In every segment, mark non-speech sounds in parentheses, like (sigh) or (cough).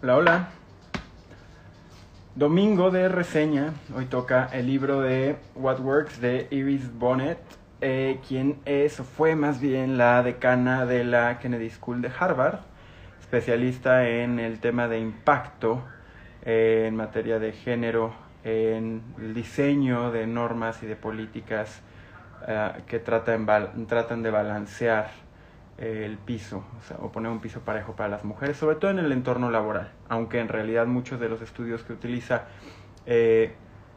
Hola, hola. Domingo de reseña. Hoy toca el libro de What Works de Iris Bonnet, eh, quien es, o fue más bien la decana de la Kennedy School de Harvard, especialista en el tema de impacto eh, en materia de género, en el diseño de normas y de políticas eh, que tratan, tratan de balancear el piso, o, sea, o, poner un piso parejo para las mujeres, sobre todo en el entorno laboral, aunque en realidad muchos de los estudios que utiliza eh,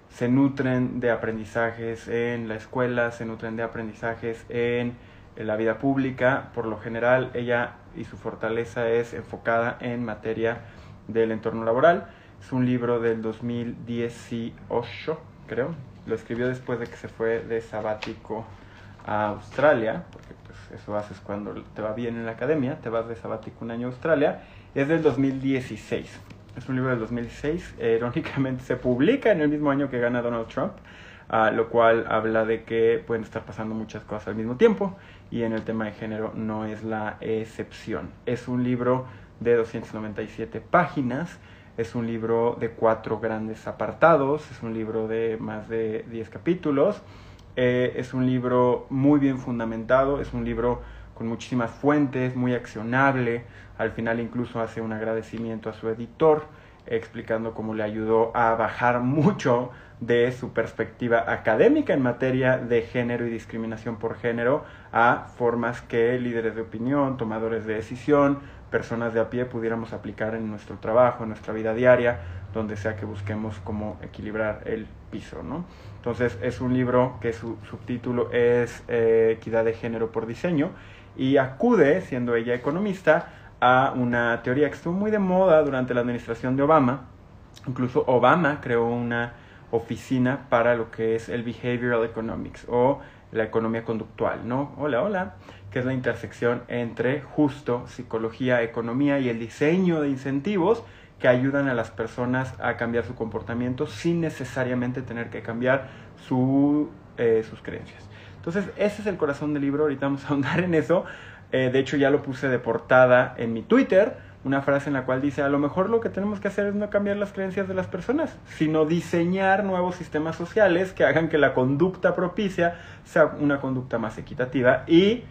se nutren de aprendizajes en la escuela, se nutren de aprendizajes en, en, la vida pública, por lo general ella y su fortaleza es enfocada en materia del entorno laboral. Es un libro del 2018, creo, lo escribió después de que se fue de sabático a Australia, porque pues eso haces cuando te va bien en la academia, te vas de sabático un año a Australia, es del 2016. Es un libro del 2016, eh, (laughs) irónicamente se publica en el mismo año que gana Donald Trump, uh, lo cual habla de que pueden estar pasando muchas cosas al mismo tiempo y en el tema de género no es la excepción. Es un libro de 297 páginas, es un libro de cuatro grandes apartados, es un libro de más de 10 capítulos, eh, es un libro muy bien fundamentado, es un libro con muchísimas fuentes, muy accionable. Al final incluso hace un agradecimiento a su editor, explicando cómo le ayudó a bajar mucho de su perspectiva académica en materia de género y discriminación por género a formas que líderes de opinión, tomadores de decisión, personas de a pie pudiéramos aplicar en nuestro trabajo, en nuestra vida diaria, donde sea que busquemos cómo equilibrar el piso, ¿no? Entonces es un libro que su subtítulo es eh, Equidad de Género por Diseño y acude, siendo ella economista, a una teoría que estuvo muy de moda durante la administración de Obama. Incluso Obama creó una oficina para lo que es el Behavioral Economics o la economía conductual, ¿no? Hola, hola, que es la intersección entre justo psicología, economía y el diseño de incentivos que ayudan a las personas a cambiar su comportamiento sin necesariamente tener que cambiar su, eh, sus creencias. Entonces, ese es el corazón del libro, ahorita vamos a ahondar en eso. Eh, de hecho, ya lo puse de portada en mi Twitter, una frase en la cual dice, a lo mejor lo que tenemos que hacer es no cambiar las creencias de las personas, sino diseñar nuevos sistemas sociales que hagan que la conducta propicia sea una conducta más equitativa y,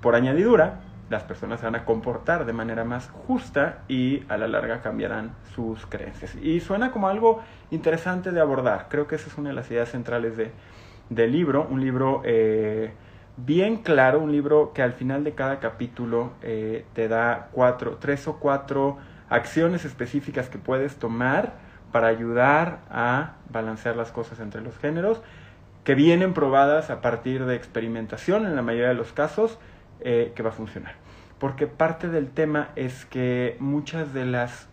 por añadidura, las personas se van a comportar de manera más justa y a la larga cambiarán sus creencias. Y suena como algo interesante de abordar. Creo que esa es una de las ideas centrales de, del libro. Un libro eh, bien claro, un libro que al final de cada capítulo eh, te da cuatro, tres o cuatro acciones específicas que puedes tomar para ayudar a balancear las cosas entre los géneros, que vienen probadas a partir de experimentación en la mayoría de los casos eh, que va a funcionar. Porque parte del tema es que muchas de las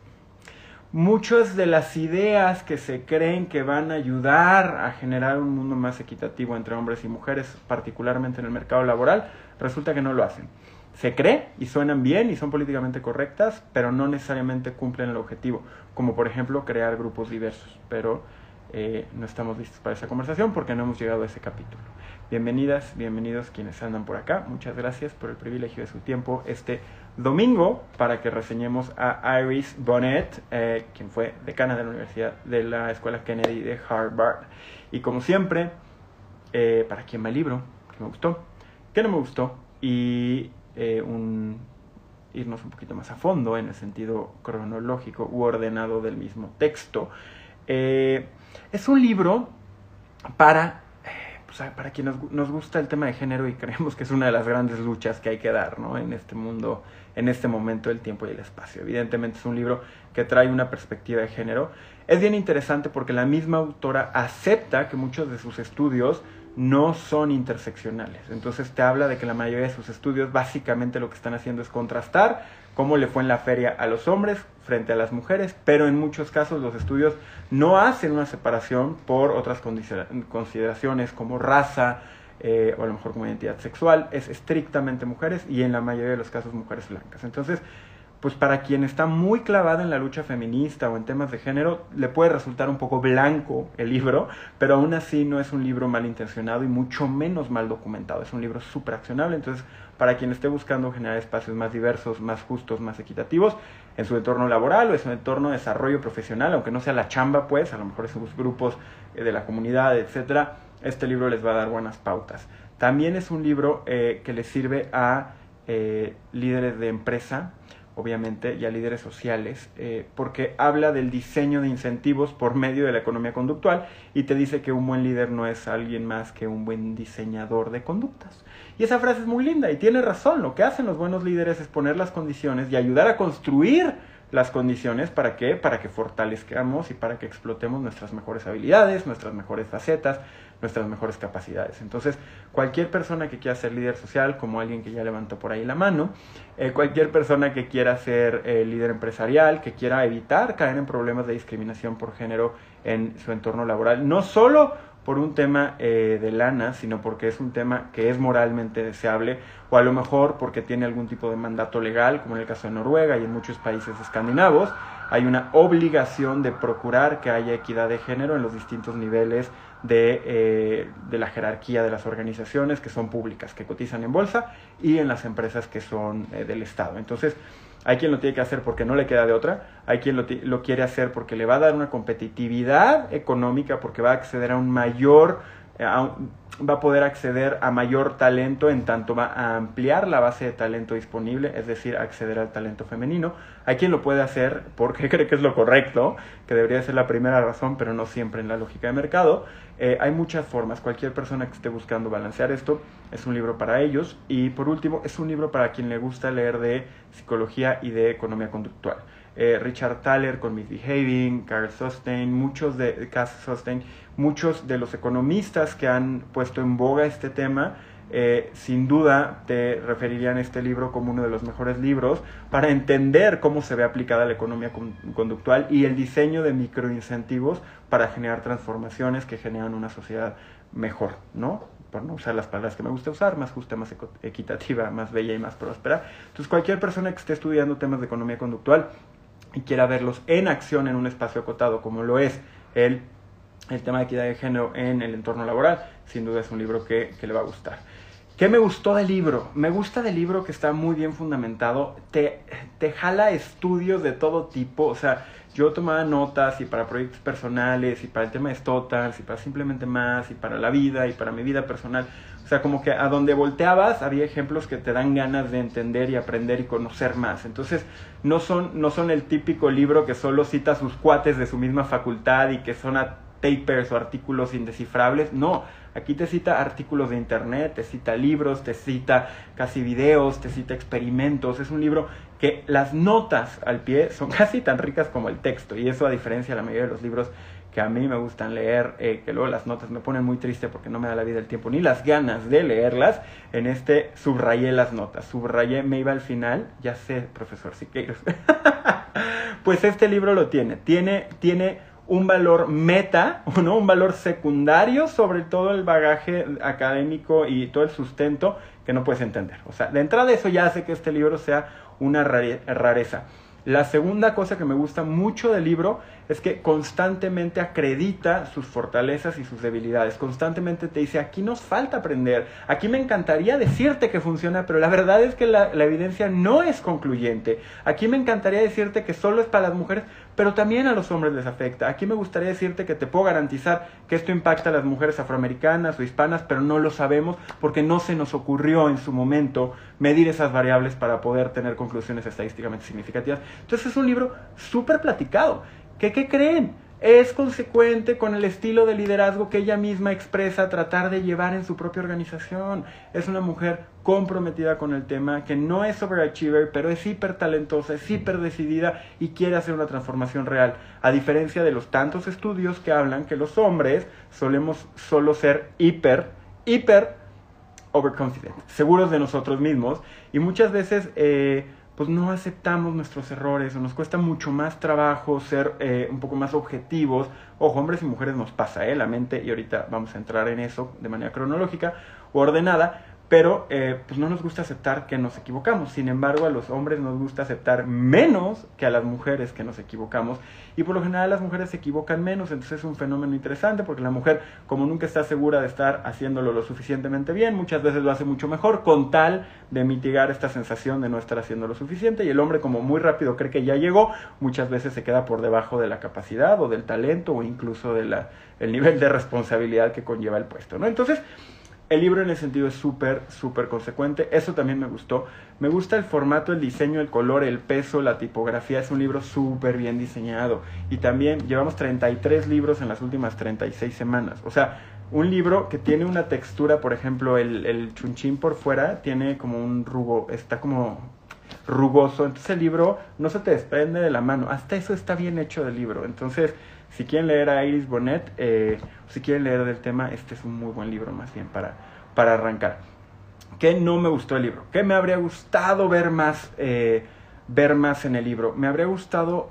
muchas de las ideas que se creen que van a ayudar a generar un mundo más equitativo entre hombres y mujeres, particularmente en el mercado laboral, resulta que no lo hacen. Se cree y suenan bien y son políticamente correctas, pero no necesariamente cumplen el objetivo, como por ejemplo crear grupos diversos. Pero eh, no estamos listos para esa conversación porque no hemos llegado a ese capítulo. Bienvenidas, bienvenidos quienes andan por acá. Muchas gracias por el privilegio de su tiempo este domingo para que reseñemos a Iris Bonnet, eh, quien fue decana de la Universidad de la Escuela Kennedy de Harvard. Y como siempre, eh, para quien me libro, que me gustó, que no me gustó, y eh, un, irnos un poquito más a fondo en el sentido cronológico u ordenado del mismo texto. es un libro para para quienes nos, gusta el tema de género y (laughs) creemos que es una de las grandes luchas que hay que dar, ¿no? En este mundo, en este momento del tiempo y el espacio. Evidentemente es un libro que trae una perspectiva de género. Es bien interesante porque la misma autora acepta que muchos de sus estudios no son interseccionales. Entonces te habla de que la mayoría de sus estudios básicamente lo que están haciendo es contrastar cómo le fue en la feria a los hombres frente a las mujeres, pero en muchos casos los estudios no hacen una separación por otras consideraciones como raza eh, o a lo mejor como identidad sexual, es estrictamente mujeres y en la mayoría de los casos mujeres blancas. Entonces, pues para quien está muy clavada en la lucha feminista o en temas de género, le puede resultar un poco blanco el libro, pero aún así no es un libro mal intencionado y mucho menos mal documentado. Es un libro súper accionable, entonces para quien esté buscando generar espacios más diversos, más justos, más equitativos, en su entorno laboral o en su entorno de desarrollo profesional, aunque no sea la chamba, pues, a lo mejor en sus grupos eh, de la comunidad, etcétera, este libro les va a dar buenas pautas. También es un libro eh, que les sirve a eh, líderes de empresa, obviamente, y a líderes sociales, eh, porque habla del diseño de incentivos por medio de la economía conductual y te dice que un buen líder no es alguien más que un buen diseñador de conductas. Y esa frase es muy linda y tiene razón. Lo que hacen los buenos líderes es poner las condiciones y ayudar a construir las condiciones para que para que fortalezcamos y para que explotemos nuestras mejores habilidades, nuestras mejores facetas, nuestras mejores capacidades. Entonces, cualquier persona que quiera ser líder social, como alguien que ya levantó por ahí la mano, eh, cualquier persona que quiera ser eh, líder empresarial, que quiera evitar caer en problemas de discriminación por género en su entorno laboral, no solo por un tema eh, de lana, sino porque es un tema que es moralmente deseable, o a lo mejor porque tiene algún tipo de mandato legal, como en el caso de Noruega y en muchos países escandinavos, hay una obligación de procurar que haya equidad de género en los distintos niveles de, eh, de, la jerarquía de las organizaciones que son públicas, que cotizan en bolsa, y en las empresas que son eh, del Estado. Entonces, hay quien lo tiene que hacer porque no le queda de otra, hay quien lo, lo, quiere hacer porque le va a dar una competitividad económica, porque va a acceder a un mayor, va a poder acceder a mayor talento, en tanto va a ampliar la base de talento disponible, es decir, acceder al talento femenino. Hay quien lo puede hacer porque (laughs) cree que es lo correcto, que debería ser la primera razón, pero no siempre en la lógica de mercado. Eh, hay muchas formas, cualquier persona que esté buscando balancear esto es un libro para ellos. Y por último, es un libro para quien le gusta leer de psicología y de economía conductual. Eh, Richard Thaler con Misbehaving, Carl Sostein, muchos de, Sostein, muchos de los economistas que han puesto en boga este tema, eh, sin duda te referirían a este libro como uno de los mejores libros para entender cómo se ve aplicada la economía conductual y el diseño de microincentivos para generar transformaciones que generan una sociedad mejor, ¿no? Por no usar las palabras que me gusta usar, más justa, más equitativa, más bella y más próspera. Entonces, cualquier persona que esté estudiando temas de economía conductual y quiera verlos en acción en un espacio acotado, como lo es el, el tema de equidad de género en el entorno laboral, sin duda es un libro que, que le va a gustar. ¿Qué me gustó del libro? Me gusta del libro que está muy bien fundamentado, te, te jala estudios de todo tipo, o sea, yo tomaba notas y para proyectos personales y para el tema de Stotals y para simplemente más y para la vida y para mi vida personal. O sea, como que a donde volteabas había ejemplos que te dan ganas de entender y aprender y conocer más. Entonces, no son, no son el típico libro que solo cita sus cuates de su misma facultad y que son a papers o artículos indescifrables. No, Aquí te cita artículos de internet, te cita libros, te cita casi videos, te cita experimentos. Es un libro que las notas al pie son (laughs) casi tan ricas como el texto. Y eso a diferencia de la mayoría de los libros que a mí me gustan leer, eh, que luego las notas me ponen muy triste porque no me da la vida el tiempo ni las ganas de leerlas. En este subrayé las notas, subrayé, me iba al final, ya sé, profesor Siqueiros. (laughs) pues este libro lo tiene, tiene, tiene un valor meta, (laughs) ¿no? un valor secundario sobre todo el bagaje académico y todo el sustento que no puedes entender. O sea, de entrada eso ya hace que este libro sea una rareza. La segunda cosa que me gusta mucho del libro es que constantemente acredita sus fortalezas y sus debilidades. Constantemente te dice, aquí nos falta aprender, aquí me encantaría decirte que funciona, pero la verdad es que la, evidencia no es concluyente. Aquí me encantaría decirte que solo es para las mujeres, pero también a los hombres les afecta. Aquí me gustaría decirte que te puedo garantizar que esto impacta a las mujeres afroamericanas o hispanas, pero no lo sabemos porque no se nos ocurrió en su momento medir esas variables para poder tener conclusiones estadísticamente significativas. Entonces es un libro súper platicado ¿Qué, ¿Qué creen? Es consecuente con el estilo de liderazgo que ella misma expresa tratar de llevar en su propia organización. Es una mujer comprometida con el tema, que no es overachiever, pero es hiper talentosa, es hiper decidida y quiere hacer una transformación real. A diferencia de los tantos estudios que hablan que los hombres solemos solo ser hiper, hiper overconfident, seguros de nosotros mismos y muchas veces... Eh, pues no aceptamos nuestros errores o nos cuesta mucho más trabajo ser eh, un poco más objetivos. Ojo, hombres y mujeres nos pasa, ¿eh? La mente, y ahorita vamos a entrar en eso de manera cronológica o ordenada, pero eh, pues no nos gusta aceptar que nos equivocamos. Sin embargo, a los hombres nos gusta aceptar menos que a las mujeres que nos equivocamos. Y por lo general las mujeres se equivocan menos, entonces es un fenómeno interesante porque la mujer, como nunca está segura de estar haciéndolo lo suficientemente bien, muchas veces lo hace mucho mejor con tal de mitigar esta sensación de no estar haciendo lo suficiente. Y el hombre, como muy rápido cree que ya llegó, muchas veces se queda por debajo de la capacidad o del talento o incluso del nivel de responsabilidad que conlleva el puesto. ¿no? Entonces, el libro en ese sentido es súper, súper consecuente. Eso también me gustó. Me gusta el formato, el diseño, el color, el peso, la tipografía. Es un libro súper bien diseñado. Y también llevamos 33 libros en las últimas 36 semanas. O sea, un libro que tiene una textura, por ejemplo, el, el chunchín por fuera tiene como un rugo, está como rugoso. Entonces el libro no se te desprende de la mano. Hasta eso está bien hecho del libro. Entonces si quieren leer a Iris Bonnet, eh, si quieren leer del tema, este es un muy buen libro más bien para, para arrancar. ¿Qué no me gustó el libro? ¿Qué me habría gustado ver más, eh, ver más en el libro? Me habría gustado,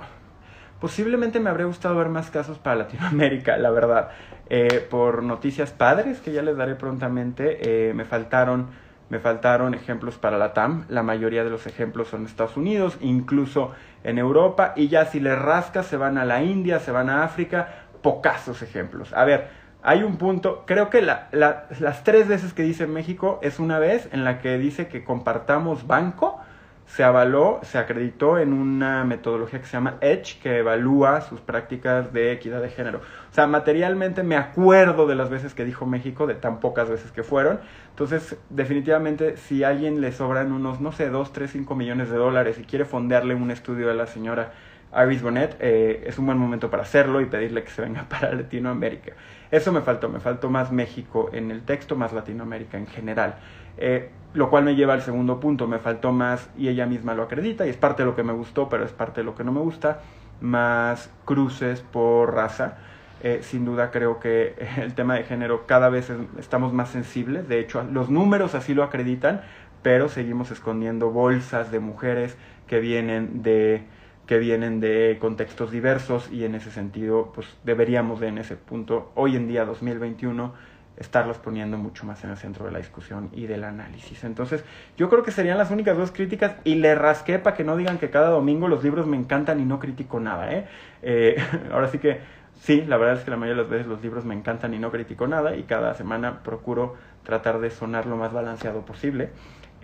posiblemente me habría gustado ver más casos para Latinoamérica, la verdad. Eh, por noticias padres, que ya les daré prontamente, me faltaron me faltaron ejemplos para la TAM, la mayoría de los ejemplos son Estados Unidos, incluso en Europa, y ya si le rascas se van a la India, se van a África, pocazos ejemplos. A ver, hay un punto, creo que la, las tres veces que dice México es una vez en la que dice que compartamos banco, se avaló, se acreditó en una metodología que se llama EDGE, que evalúa sus prácticas de equidad de género. O sea, materialmente me acuerdo de las veces que dijo México, de tan pocas veces que fueron. Entonces, definitivamente, si a alguien le sobran unos, no sé, 2, 3, 5 millones de dólares y quiere fondearle un estudio a la señora Iris Bonnet, eh, es un buen momento para hacerlo y pedirle que se venga (laughs) para Latinoamérica. Eso me faltó, me faltó más México en el texto, más Latinoamérica en general. Eh, lo cual me lleva al segundo punto, me faltó más, y ella misma lo acredita, y es parte de lo que me gustó, pero es parte de lo que no me gusta, más cruces por raza. Eh, sin duda creo que (laughs) el tema de género cada vez estamos más sensibles, de hecho los números así lo acreditan, pero seguimos escondiendo bolsas de mujeres que vienen de que vienen de contextos diversos y en ese sentido pues deberíamos de en ese punto hoy en día 2021 estarlos poniendo mucho más en el centro de la discusión y del análisis. Entonces, yo creo que serían las únicas dos críticas y le rasqué para que no digan que cada domingo los libros me encantan y no critico nada. ¿eh? eh (laughs) ahora sí que sí, la verdad es que la mayoría de las veces los libros me encantan y no critico nada y cada semana procuro tratar de sonar lo más balanceado posible.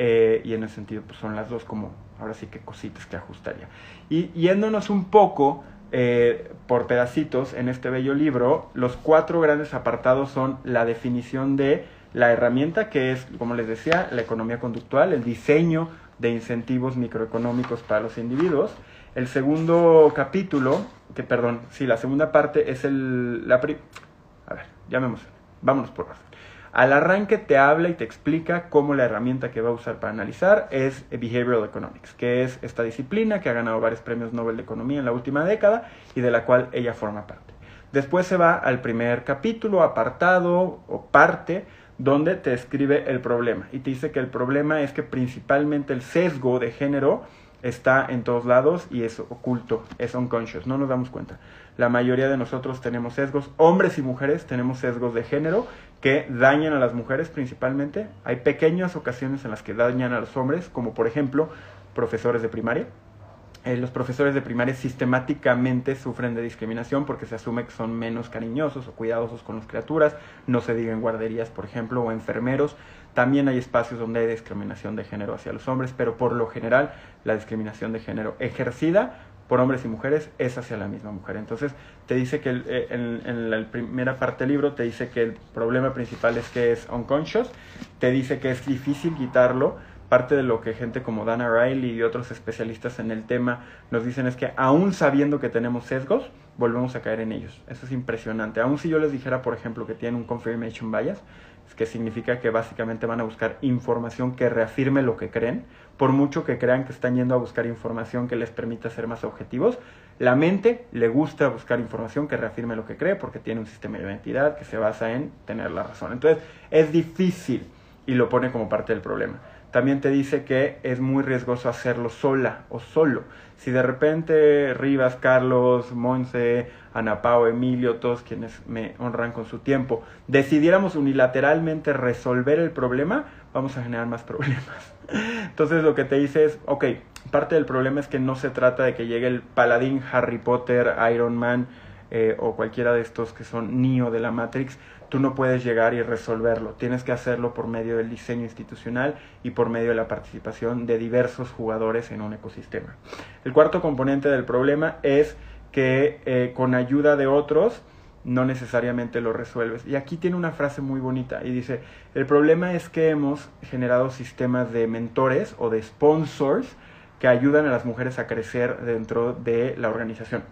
Eh, y en ese sentido, pues son las dos como, ahora sí que cositas que ajustaría. Y yéndonos un poco eh, por pedacitos en este bello libro, los cuatro grandes apartados son la definición de la herramienta, que es, como les decía, la economía conductual, el diseño de incentivos microeconómicos para los individuos. El segundo capítulo, que perdón, sí, la segunda parte es el... La a ver, ya me emocioné. Vámonos por orden. Al arranque te habla y te explica cómo la herramienta que va a usar para analizar es Behavioral Economics, que es esta disciplina que ha ganado varios premios Nobel de Economía en la última década y de la cual ella forma parte. Después se va al primer capítulo, apartado o parte, donde te escribe el problema y te dice que el problema es que principalmente el sesgo de género está en todos lados y es oculto, es unconscious, no nos damos cuenta. La mayoría de nosotros tenemos sesgos, hombres y mujeres tenemos sesgos de género que dañan a las mujeres principalmente. Hay pequeñas ocasiones en las que dañan a los hombres, como por ejemplo profesores de primaria. Eh, los profesores de primaria sistemáticamente sufren de discriminación porque se asume que son menos cariñosos o cuidadosos con las criaturas, no se diga en guarderías, por ejemplo, o enfermeros. También hay espacios donde hay discriminación de género hacia los hombres, pero por lo general la discriminación de género ejercida por hombres y mujeres es hacia la misma mujer. Entonces te dice que eh, en, la primera parte del libro te dice que el problema principal es que es unconscious, te dice que es difícil quitarlo. Parte de lo que gente como Dana Riley y otros especialistas en el tema nos dicen es que aún sabiendo que tenemos sesgos, volvemos a caer en ellos. Eso es impresionante. Aún si yo les dijera, por ejemplo, que tienen un confirmation bias, que significa que básicamente van a buscar información que reafirme lo que creen, por mucho que crean que están yendo a buscar información que les permita ser más objetivos, la mente le gusta buscar información que reafirme lo que cree porque tiene un sistema de identidad que se basa en tener la razón. Entonces, es difícil y lo pone como parte del problema. También te dice que es muy riesgoso hacerlo sola o solo. Si de repente Rivas, Carlos, Monse, Ana Pao, Emilio, todos quienes me honran con su tiempo, decidiéramos unilateralmente resolver el problema, vamos a generar más problemas. (laughs) Entonces lo que te dice es, ok, parte del problema es que no se trata de que llegue el paladín Harry Potter, Iron Man eh, o cualquiera de estos que son Neo de la Matrix, tú no puedes llegar y resolverlo. Tienes que hacerlo por medio del diseño institucional y por medio de la participación de diversos jugadores en un ecosistema. El cuarto componente del problema es que eh, con ayuda de otros no necesariamente lo resuelves. Y aquí tiene una frase muy bonita y dice, el problema es que hemos generado sistemas de mentores o de sponsors que ayudan a las mujeres a crecer dentro de la organización.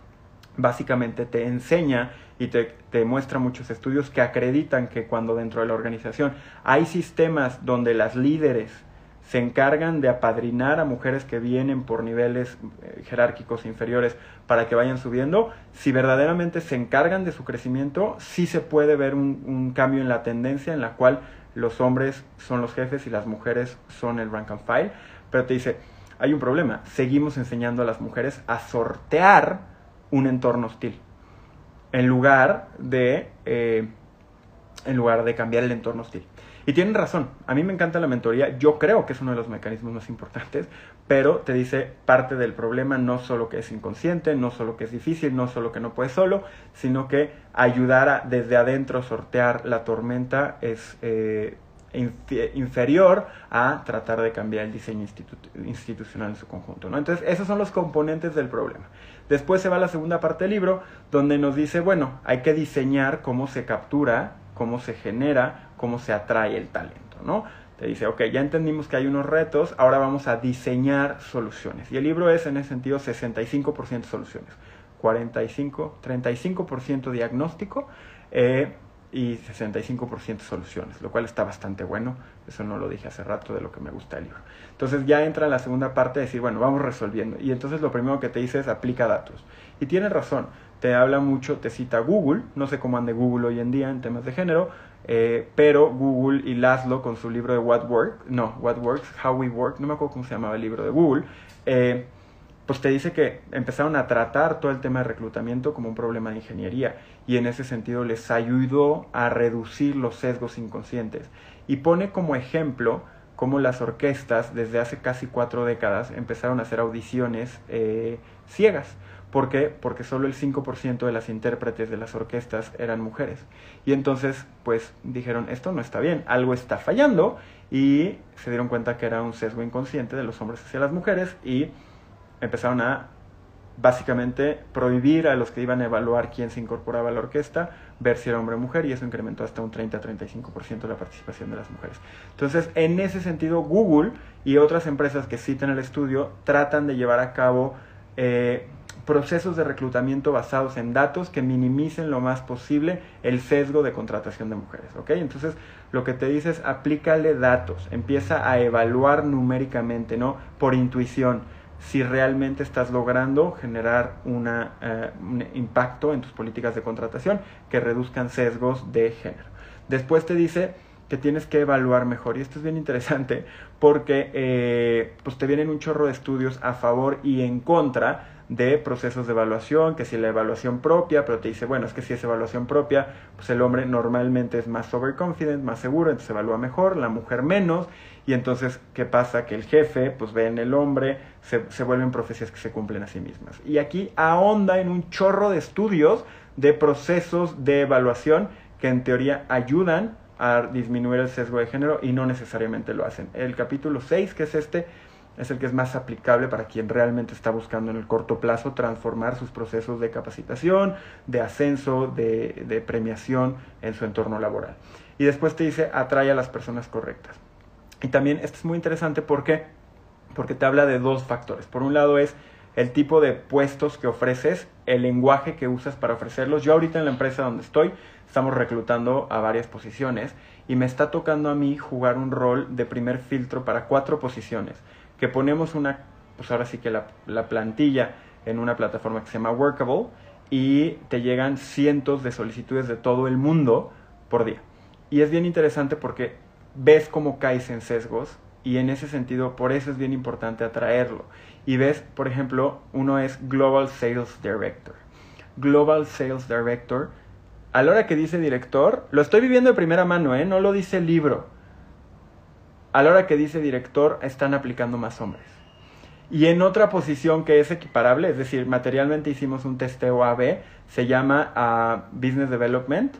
Básicamente te enseña y te, muestra muchos estudios que acreditan que cuando dentro de la organización hay sistemas donde las líderes se encargan de apadrinar a mujeres que vienen por niveles eh, jerárquicos inferiores para que vayan subiendo, si verdaderamente se encargan de su crecimiento, sí se puede ver un, un, cambio en la tendencia en la cual los hombres son los jefes y las mujeres son el rank and file, pero te dice, hay un problema, seguimos enseñando a las mujeres a sortear un entorno hostil, en lugar de, eh, en lugar de cambiar el entorno hostil. Y tienen razón, a mí me encanta la mentoría, yo creo que es uno de los mecanismos más importantes, pero te dice parte del problema no solo que es inconsciente, no solo que es difícil, no solo que no puedes solo, sino que ayudar a desde adentro sortear la tormenta es eh, inferior a tratar de cambiar el diseño institucional en su conjunto. ¿no? Entonces, esos son los componentes del problema. Después se va a la segunda parte del libro, donde nos dice, bueno, hay que diseñar cómo se captura, cómo se genera cómo se atrae el talento, ¿no? Te dice, ok, ya entendimos que hay unos retos, ahora vamos a diseñar soluciones. Y el libro es en ese sentido 65% soluciones, 45, 35% diagnóstico eh, y 65% soluciones, lo cual está bastante bueno. Eso no lo dije hace rato de lo que me gusta el libro. Entonces ya entra la segunda parte de decir, bueno, vamos resolviendo. Y entonces lo primero que te dice es aplica datos. Y tienes razón, te habla mucho, te cita Google, no sé cómo ande Google hoy en día en temas de género, eh, pero Google y Laszlo con su libro de What Works, no, What Works, How We Work, no me acuerdo cómo se llamaba el libro de Google, eh, pues te dice que empezaron a tratar todo el tema de reclutamiento como un problema de ingeniería y en ese sentido les ayudó a reducir los sesgos inconscientes. Y pone como ejemplo cómo las orquestas desde hace casi cuatro décadas empezaron a hacer audiciones eh, ciegas ¿Por qué? Porque solo el 5% de las intérpretes de las orquestas eran mujeres. Y entonces, pues dijeron, esto no está bien, algo está fallando y se dieron cuenta que era un sesgo inconsciente de los hombres hacia las mujeres y empezaron a básicamente prohibir a los que iban a evaluar quién se incorporaba a la orquesta, ver si era hombre o mujer, y eso incrementó hasta un 30-35% la participación de las mujeres. Entonces, en ese sentido, Google y otras empresas que citan el estudio tratan de llevar a cabo eh, procesos de reclutamiento basados en datos que minimicen lo más posible el sesgo de contratación de mujeres, ¿ok? Entonces, lo que te dice es aplícale datos, empieza a evaluar numéricamente, ¿no? Por intuición, si realmente estás logrando generar eh, un impacto en tus políticas de contratación que reduzcan sesgos de género. Después te dice que tienes que evaluar mejor. Y esto es bien interesante porque eh, pues te vienen un chorro de estudios a favor y en contra de procesos de evaluación, que si la evaluación propia, pero te dice, bueno, es que si es evaluación propia, pues el hombre normalmente es más overconfident, más seguro, entonces evalúa mejor, la mujer menos, y entonces, ¿qué pasa? Que el jefe, pues ve en el hombre, se, se vuelven profecías que se cumplen a sí mismas. Y aquí ahonda en un chorro de estudios de procesos de evaluación que en teoría ayudan a disminuir el sesgo de género y no necesariamente lo hacen. El capítulo 6, que es este, es el que es más aplicable para quien realmente está buscando en el corto plazo transformar sus procesos de capacitación, de ascenso, de, premiación en su entorno laboral. Y después te dice, atrae a las personas correctas. Y también esto es muy interesante porque, porque te habla de dos factores. Por un lado es el tipo de puestos que ofreces, el lenguaje que usas para ofrecerlos. Yo ahorita en la empresa donde estoy estamos reclutando a varias posiciones y me está tocando a mí jugar un rol de primer filtro para cuatro posiciones que ponemos una, pues ahora sí que la, la plantilla en una plataforma que se llama Workable y te llegan cientos de solicitudes de todo el mundo por día. Y es bien interesante porque ves cómo caes en sesgos y en ese sentido por eso es bien importante atraerlo. Y ves, por ejemplo, uno es Global Sales Director. Global Sales Director, a la hora que dice director, lo estoy viviendo de primera mano, ¿eh? no lo dice el libro a la hora que dice director están aplicando más hombres. Y en otra posición que es equiparable, es decir, materialmente hicimos un testeo AB, se llama ah, Business Development,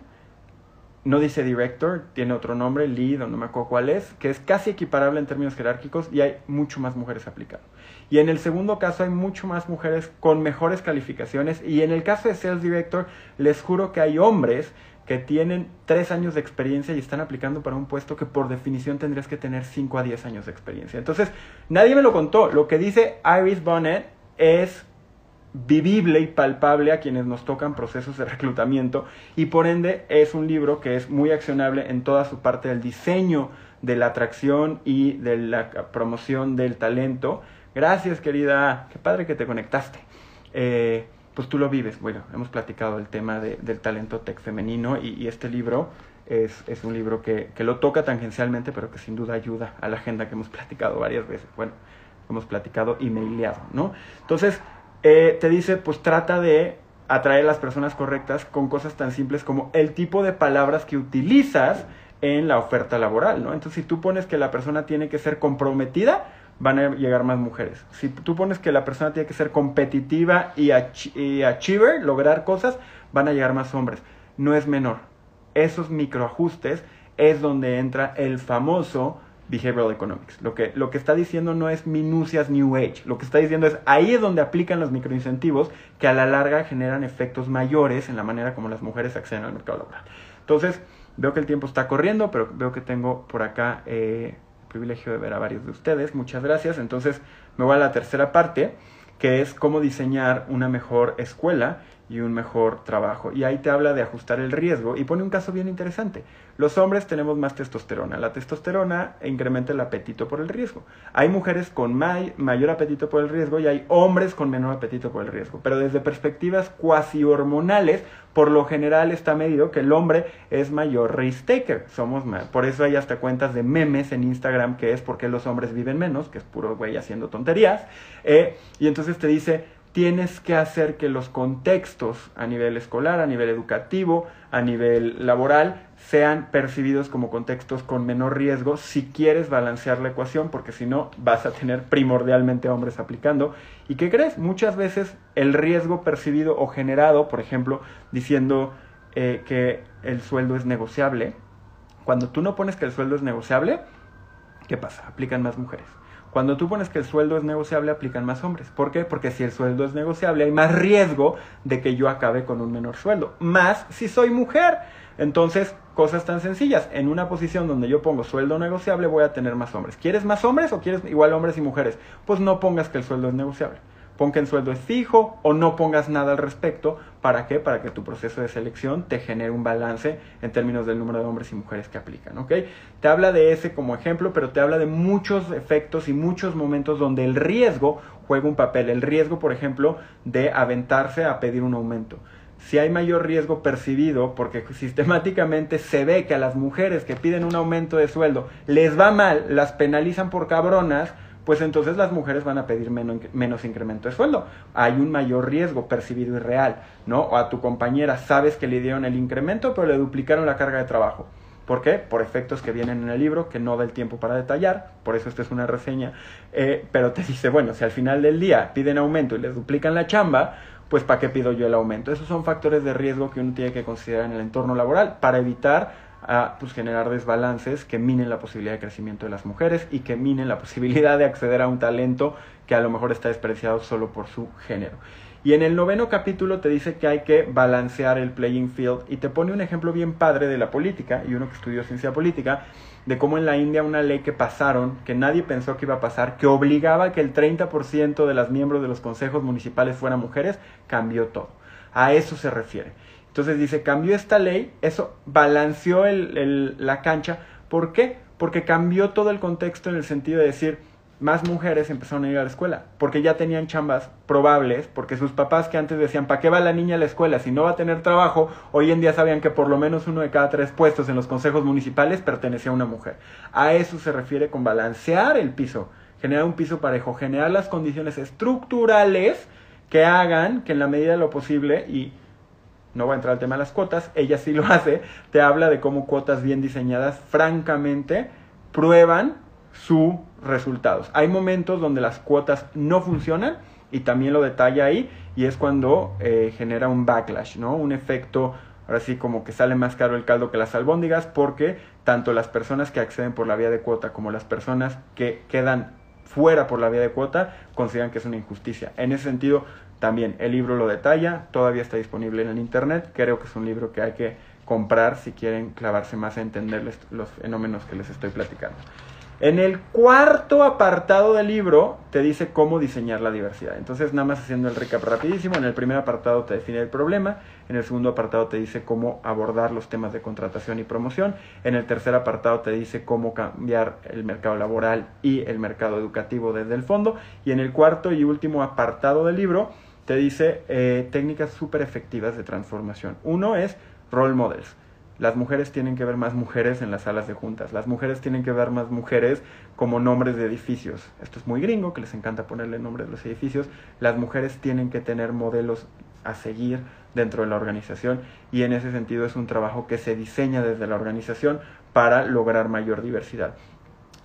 no dice director, tiene otro nombre, lead o no me acuerdo cuál es, que es casi equiparable en términos jerárquicos y hay mucho más mujeres aplicando. Y en el segundo caso hay mucho más mujeres con mejores calificaciones y en el caso de Sales Director les juro que hay hombres que tienen tres años de experiencia y están aplicando para un puesto que por definición tendrías que tener 5 a 10 años de experiencia. Entonces, nadie me lo contó. Lo que dice Iris Bonnet es vivible y palpable a quienes nos tocan procesos de reclutamiento y por ende es un libro que es muy accionable en toda su parte del diseño, de la atracción y de la promoción del talento. Gracias querida, qué padre que te conectaste. Eh, pues tú lo vives. Bueno, hemos platicado el tema del talento tech femenino y, este libro es, es un libro que, que, lo toca tangencialmente, pero que sin duda ayuda a la agenda que hemos (laughs) platicado varias veces. Bueno, hemos platicado y maileado, ¿no? Entonces, eh, te dice, pues trata de atraer a las personas correctas con cosas tan simples como el tipo de palabras que utilizas en la oferta laboral, ¿no? Entonces, si tú pones que la persona tiene que ser comprometida, van a llegar más mujeres. Si tú pones que la persona tiene que ser competitiva y, achiever, lograr cosas, van a llegar más hombres. No es menor. Esos microajustes es donde entra el famoso behavioral economics. Lo que, lo que está diciendo no es minucias New Age. Lo que está diciendo es ahí es donde aplican los microincentivos que a la larga generan efectos mayores en la manera como las mujeres acceden al mercado laboral. Entonces, veo que el tiempo está corriendo, pero veo que tengo por acá eh, privilegio de ver a varios de ustedes. Muchas gracias. Entonces me voy a la tercera parte, que es cómo diseñar una mejor escuela y un mejor trabajo. Y ahí te habla de ajustar el riesgo y pone un caso bien interesante. Los hombres tenemos más testosterona. La testosterona incrementa el apetito por el riesgo. Hay mujeres con mayor apetito por el riesgo y hay hombres con menor apetito por el riesgo. Pero desde perspectivas cuasi hormonales, por lo general está medido que el hombre es mayor risk taker. Somos más. Por eso hay hasta cuentas de memes en Instagram que es porque los hombres viven menos, que es puro güey haciendo tonterías. Eh, y entonces te dice, tienes que hacer que los contextos a nivel escolar, a nivel educativo, a nivel laboral, sean percibidos como contextos con menor riesgo si quieres balancear la ecuación, porque si no vas a tener primordialmente hombres aplicando. ¿Y qué crees? Muchas veces el riesgo percibido o generado, por ejemplo, diciendo eh, que el sueldo es negociable, cuando tú no pones que el sueldo es negociable, ¿qué pasa? Aplican más mujeres. Cuando tú pones que el sueldo es negociable, aplican más hombres. ¿Por qué? Porque si el sueldo es negociable, hay más riesgo de que yo acabe con un menor sueldo. Más si soy mujer. Entonces, cosas tan sencillas. En una posición donde yo pongo sueldo negociable, voy a tener más hombres. ¿Quieres más hombres o quieres igual hombres y mujeres? Pues no pongas que el sueldo es negociable pon que el sueldo es fijo o no pongas nada al respecto. ¿Para qué? Para que tu proceso de selección te genere un balance en términos del número de hombres y mujeres que aplican, ¿ok? Te habla de ese como ejemplo, pero te habla de muchos efectos y muchos momentos donde el riesgo juega un papel. El riesgo, por ejemplo, de aventarse a pedir un aumento si hay mayor riesgo percibido, porque (laughs) sistemáticamente se ve que a las mujeres que piden un aumento de sueldo les va mal, las penalizan por cabronas, pues entonces las mujeres van a pedir menos, incremento de sueldo. Hay un mayor riesgo percibido y real, ¿no? O a tu compañera sabes que le dieron el incremento, pero le duplicaron la carga de trabajo. ¿Por qué? Por efectos que vienen en el libro, que no da el tiempo para detallar, por eso esta es una reseña, eh, pero te dice, bueno, si al final del día piden aumento y les duplican la chamba, pues ¿para qué pido yo el aumento? Esos son factores de riesgo que uno tiene que considerar en el entorno laboral para evitar a pues, generar desbalances que minen la posibilidad de crecimiento de las mujeres y que minen la (laughs) posibilidad de acceder a un talento que a lo mejor está despreciado solo por su género. Y en el noveno capítulo te dice que hay que balancear el playing field y te pone un ejemplo bien padre de la política y uno que estudió ciencia política de cómo en la India una ley que pasaron, que nadie pensó que iba a pasar, que obligaba que el 30% de las miembros de los consejos municipales fueran mujeres, cambió todo. A eso se refiere. Entonces dice, cambió esta ley, eso balanceó la cancha. ¿Por qué? Porque cambió todo el contexto en el sentido de decir, más mujeres empezaron a ir a la escuela, porque ya tenían chambas probables, porque sus papás que antes decían, ¿para qué va la niña a la escuela si no va a tener trabajo? Hoy en día sabían que por lo menos uno de cada tres puestos en los consejos municipales pertenecía a una mujer. A eso se refiere con balancear el piso, generar un piso parejo, generar las condiciones estructurales que hagan que en la medida de lo posible, y no voy a entrar al tema de las cuotas, ella sí lo (laughs) hace, te habla de cómo cuotas bien diseñadas, francamente, prueban sus resultados. Hay momentos donde las cuotas no funcionan y también lo detalla ahí y es cuando eh, genera un backlash, ¿no? Un efecto, ahora sí, como que sale más caro el caldo que las albóndigas porque tanto las personas que acceden por la vía de cuota como las personas que quedan fuera por la vía de cuota consideran que es una injusticia. En ese sentido, también el libro lo detalla, todavía está disponible en el Internet, creo que es un libro que hay que comprar si quieren clavarse más a entender los fenómenos que les estoy platicando. En el cuarto apartado del libro te dice cómo diseñar la diversidad. Entonces, nada más haciendo el recap rapidísimo, en el primer apartado te define el problema, en el segundo apartado te dice cómo abordar los temas de contratación y promoción, en el tercer apartado te dice cómo cambiar el mercado laboral y el mercado educativo desde el fondo, y en el cuarto y último apartado del libro te dice eh, técnicas súper efectivas de transformación. Uno es role models las mujeres tienen que ver más mujeres en las salas de juntas. Las mujeres tienen que ver más mujeres como nombres de edificios. Esto es muy gringo, que les encanta ponerle nombres a los edificios. Las mujeres tienen que tener modelos a seguir dentro de la organización y en ese sentido es un trabajo que se diseña desde la organización para lograr mayor diversidad.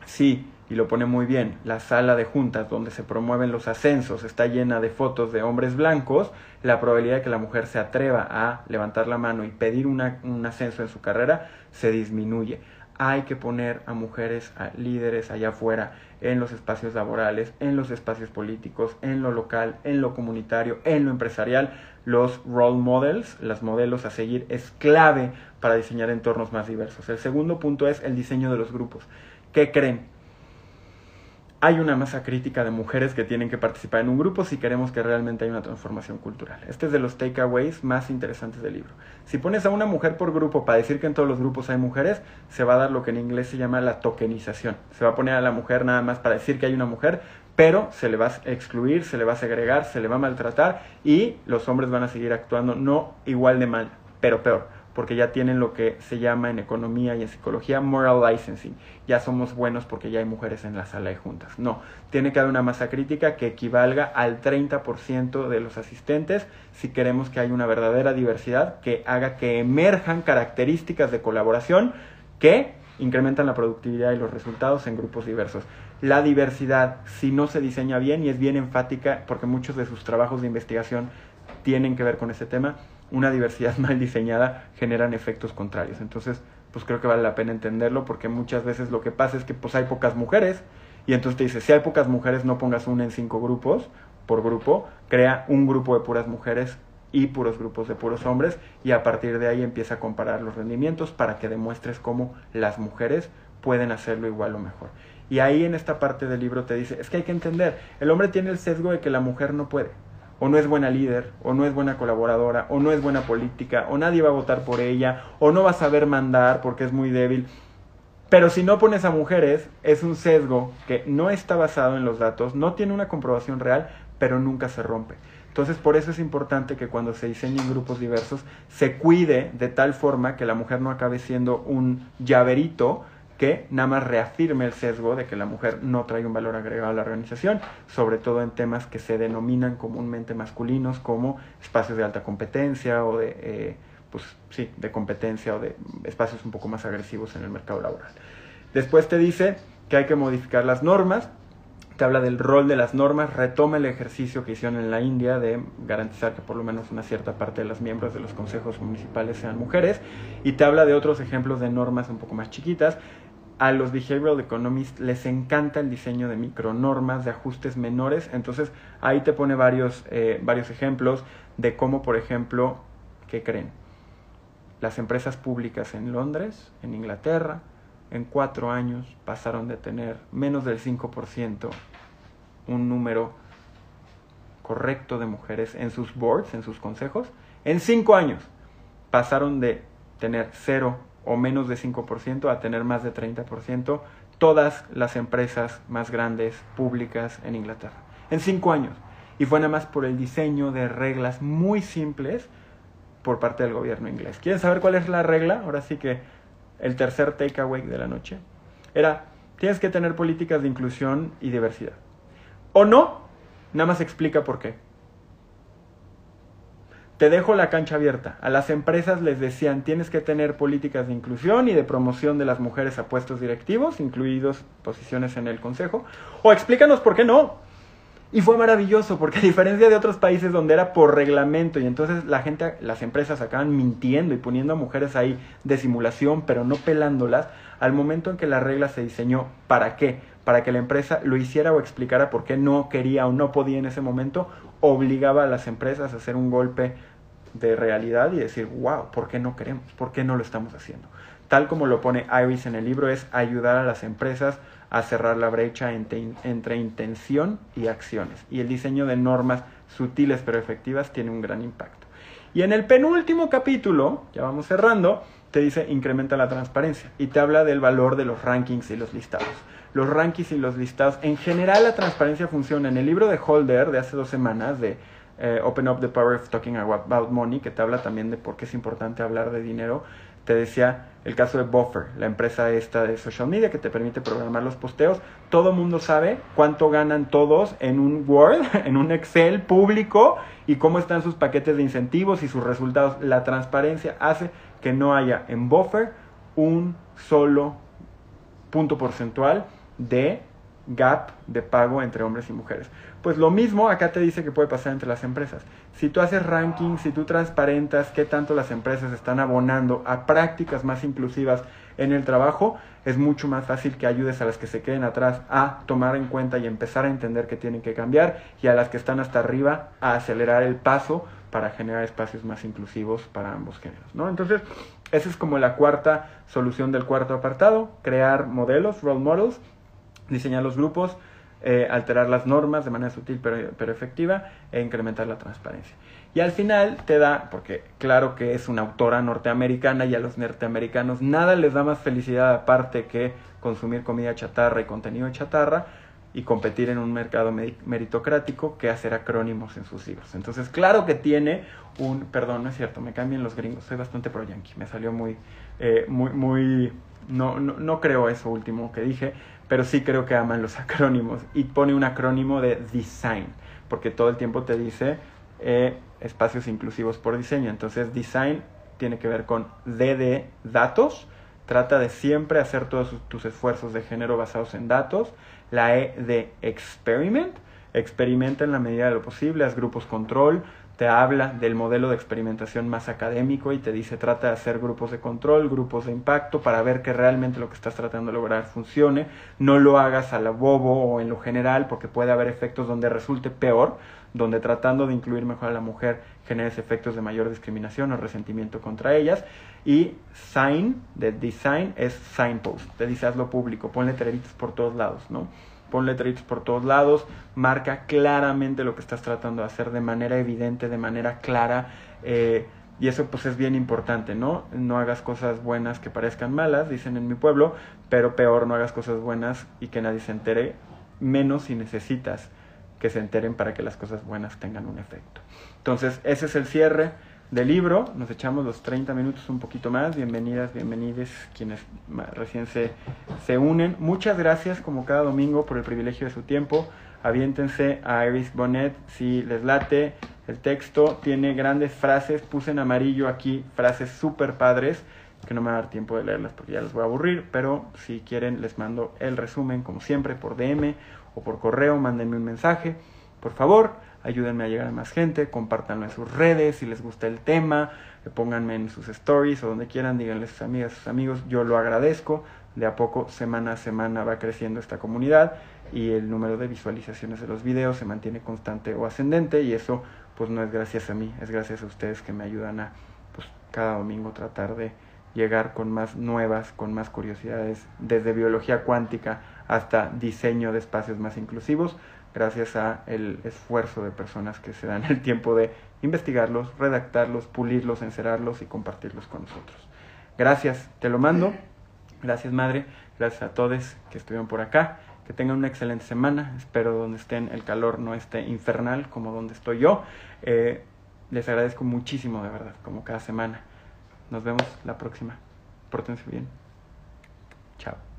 Sí, y lo pone muy bien, la sala de juntas donde se promueven los ascensos está llena de fotos de hombres blancos, la probabilidad de que la mujer se atreva a levantar la mano y pedir un ascenso en su carrera se disminuye. Hay que poner a mujeres, a líderes allá afuera, en los espacios laborales, en los espacios políticos, en lo local, en lo comunitario, en lo empresarial. Los role models, los modelos a seguir, es clave para diseñar entornos más diversos. El segundo punto es el diseño de los grupos. ¿Qué creen? hay una masa crítica de mujeres que tienen que participar en un grupo si queremos que realmente haya una transformación cultural. Este es de los takeaways más interesantes del libro. Si pones a una mujer por grupo para decir que en todos los grupos hay mujeres, se va a dar lo que en inglés se llama la tokenización. Se va a poner a la mujer nada más para decir que hay una mujer, pero se le va a excluir, se le va a segregar, se le va a maltratar y los hombres van a seguir actuando no igual de mal, pero peor porque ya tienen lo que se llama en economía y en psicología moral licensing. Ya somos buenos porque ya hay mujeres en la sala de juntas. No, tiene que haber una masa crítica que equivalga al 30% de los asistentes si queremos que haya una verdadera diversidad que haga que emerjan características de colaboración que incrementan la productividad y los resultados en grupos diversos. La diversidad, si no se diseña bien y es bien enfática, porque muchos de sus trabajos de investigación tienen que ver con ese tema, una diversidad (laughs) mal diseñada generan efectos contrarios. Entonces, pues creo que vale la pena entenderlo porque muchas veces lo que pasa es que pues hay pocas mujeres y entonces te dice, si hay pocas mujeres no pongas una en cinco grupos por grupo, crea un grupo de puras mujeres y puros grupos de puros hombres y a partir de ahí empieza a comparar los rendimientos para que demuestres cómo las mujeres pueden hacerlo igual o mejor. Y ahí en esta parte del libro te dice, es que hay que entender, el hombre tiene el sesgo de que la mujer no puede o no es buena líder, o no es buena colaboradora, o no es buena política, o nadie va a votar por ella, o no va a saber mandar porque es muy débil. Pero si no pones a mujeres, es un sesgo que no está basado en los datos, no tiene una comprobación real, pero nunca se rompe. Entonces, por eso es importante que cuando se diseñen grupos diversos, se cuide de tal forma que la mujer no acabe siendo un llaverito que nada más reafirme el sesgo de que la mujer no trae un valor agregado a la organización, sobre todo en temas que se denominan comúnmente masculinos como espacios de alta competencia o de, eh, pues sí, de competencia o de espacios un poco más agresivos en el mercado laboral. Después te dice que hay que modificar las normas, te habla del rol de las normas, retoma el ejercicio que hicieron en la India de garantizar que por lo menos una cierta parte de los miembros de los consejos municipales sean mujeres, y te habla de otros ejemplos de normas un poco más chiquitas, a los behavioral economists les encanta el diseño de micronormas, de ajustes menores. Entonces ahí te pone varios, eh, varios ejemplos de cómo, por ejemplo, ¿qué creen? Las empresas públicas en Londres, en Inglaterra, en cuatro años pasaron de tener menos del 5% un número correcto de mujeres en sus boards, en sus consejos. En cinco años pasaron de tener cero o menos de 5% a tener más de 30% todas las empresas más grandes públicas en Inglaterra. En cinco años. Y fue nada más por el diseño de reglas muy simples por parte del gobierno inglés. ¿Quieren saber cuál es la regla? Ahora sí que el tercer takeaway de la noche. Era, tienes que tener políticas de inclusión y diversidad. O no, nada más explica por qué. te dejo la cancha abierta. A las empresas les decían, tienes que tener políticas de inclusión y de promoción de las mujeres a puestos directivos, incluidos posiciones en el consejo. O explícanos por qué no. Y fue maravilloso, porque a diferencia de otros países donde era por reglamento y entonces la gente, las empresas acaban mintiendo y poniendo a mujeres ahí de simulación, pero no pelándolas, al momento en que la regla se diseñó, ¿para qué? Para que la empresa lo hiciera o explicara por qué no quería o no podía en ese momento, obligaba a las empresas a hacer un golpe de realidad y decir, wow, ¿por qué no queremos? ¿Por qué no lo estamos haciendo? Tal como lo pone Iris en el libro, es ayudar a las empresas a cerrar la brecha entre, entre intención y acciones. Y el diseño de normas sutiles pero efectivas tiene un gran impacto. Y en el penúltimo capítulo, ya vamos cerrando, te dice incrementa la transparencia y te habla del valor de los rankings y los listados. Los rankings y los listados, en general la transparencia funciona. En el libro de Holder de hace dos semanas, de eh, Open Up the Power of Talking About Money, que te habla también de por qué es importante hablar de dinero, te decía el caso de Buffer, la empresa esta de social media que te permite programar los posteos. Todo mundo sabe cuánto ganan todos en un Word, (laughs) en un Excel público y cómo están sus paquetes de incentivos y sus resultados. La transparencia hace que no haya en Buffer un solo punto porcentual de gap de pago entre hombres y mujeres. Pues lo mismo acá te dice que puede pasar entre las empresas. Si tú haces ranking, si tú transparentas qué tanto las empresas están abonando a prácticas más inclusivas en el trabajo, es mucho más fácil que ayudes a las que se queden atrás a tomar en cuenta y empezar a entender que tienen que cambiar y a las que están hasta arriba a acelerar el paso para generar espacios más inclusivos para ambos géneros, ¿no? Entonces, esa es como la cuarta solución del cuarto apartado, crear modelos, role models, diseñar los grupos, eh, alterar las normas de manera sutil pero, pero, efectiva e incrementar la transparencia. Y al final te da, porque claro que es una autora norteamericana y a los norteamericanos nada les da más felicidad aparte que consumir comida chatarra y contenido chatarra y competir en un mercado meritocrático que hacer acrónimos en sus libros. Entonces, claro que tiene un, perdón, no es cierto, me cambian los gringos, soy bastante pro yankee, me salió muy, eh, muy, muy, no, no, no creo eso último que dije, pero sí creo que aman los (laughs) acrónimos y pone un acrónimo de design, porque todo el tiempo te dice eh, espacios inclusivos por diseño. Entonces, design tiene que ver con D de datos, trata de siempre hacer todos tus esfuerzos de género basados en datos. La E de experiment, experimenta en la medida de lo posible, haz grupos control, te habla del modelo de experimentación más académico y te dice trata de hacer grupos de control, grupos de impacto para ver que realmente lo que estás tratando de lograr funcione. No lo hagas a la bobo o en lo general porque puede haber efectos donde resulte peor, donde tratando de incluir mejor a la mujer generes efectos de mayor discriminación o resentimiento contra ellas. Y sign de design es signpost, te dice hazlo público, pon letreritos por todos lados, ¿no? Pon letritos por todos lados, marca claramente lo que estás tratando de hacer de manera evidente, de manera clara. Eh, y eso pues es bien importante, ¿no? No hagas cosas buenas que parezcan malas, dicen en mi pueblo, pero peor no hagas cosas buenas y que nadie se entere, menos si necesitas que se enteren para que las cosas buenas tengan un efecto. Entonces, ese es el cierre del libro. Nos echamos los 30 minutos un poquito más. Bienvenidas, bienvenides quienes recién se, se unen. Muchas gracias como cada domingo por el privilegio de su tiempo. Aviéntense a Iris Bonnet si les late. El texto tiene grandes frases. Puse en amarillo aquí frases súper padres que no me va a dar tiempo de leerlas porque ya les voy a aburrir, pero si quieren les mando el resumen como siempre por DM o por correo, mándenme un mensaje, por favor ayúdenme a llegar a más gente, compártanlo en sus redes, si les gusta el tema, pónganme en sus stories o donde quieran, díganle a sus amigas, a sus amigos, yo lo agradezco, de a poco, semana a semana va creciendo esta comunidad y el número de visualizaciones de los videos se mantiene constante o ascendente y eso pues no es gracias a mí, es gracias a ustedes que me ayudan a pues cada domingo tratar de llegar con más nuevas, con más curiosidades, desde biología cuántica hasta diseño de espacios más inclusivos gracias a el esfuerzo de personas que se dan el tiempo de investigarlos, redactarlos, pulirlos, encerarlos y compartirlos con nosotros. Gracias, te lo mando. Gracias, madre. Gracias a todos que estuvieron por acá. Que tengan una excelente semana. Espero donde estén el calor no esté infernal como donde estoy yo. Eh, les agradezco muchísimo, de verdad, como cada semana. Nos vemos la próxima. Pórtense bien. Chao.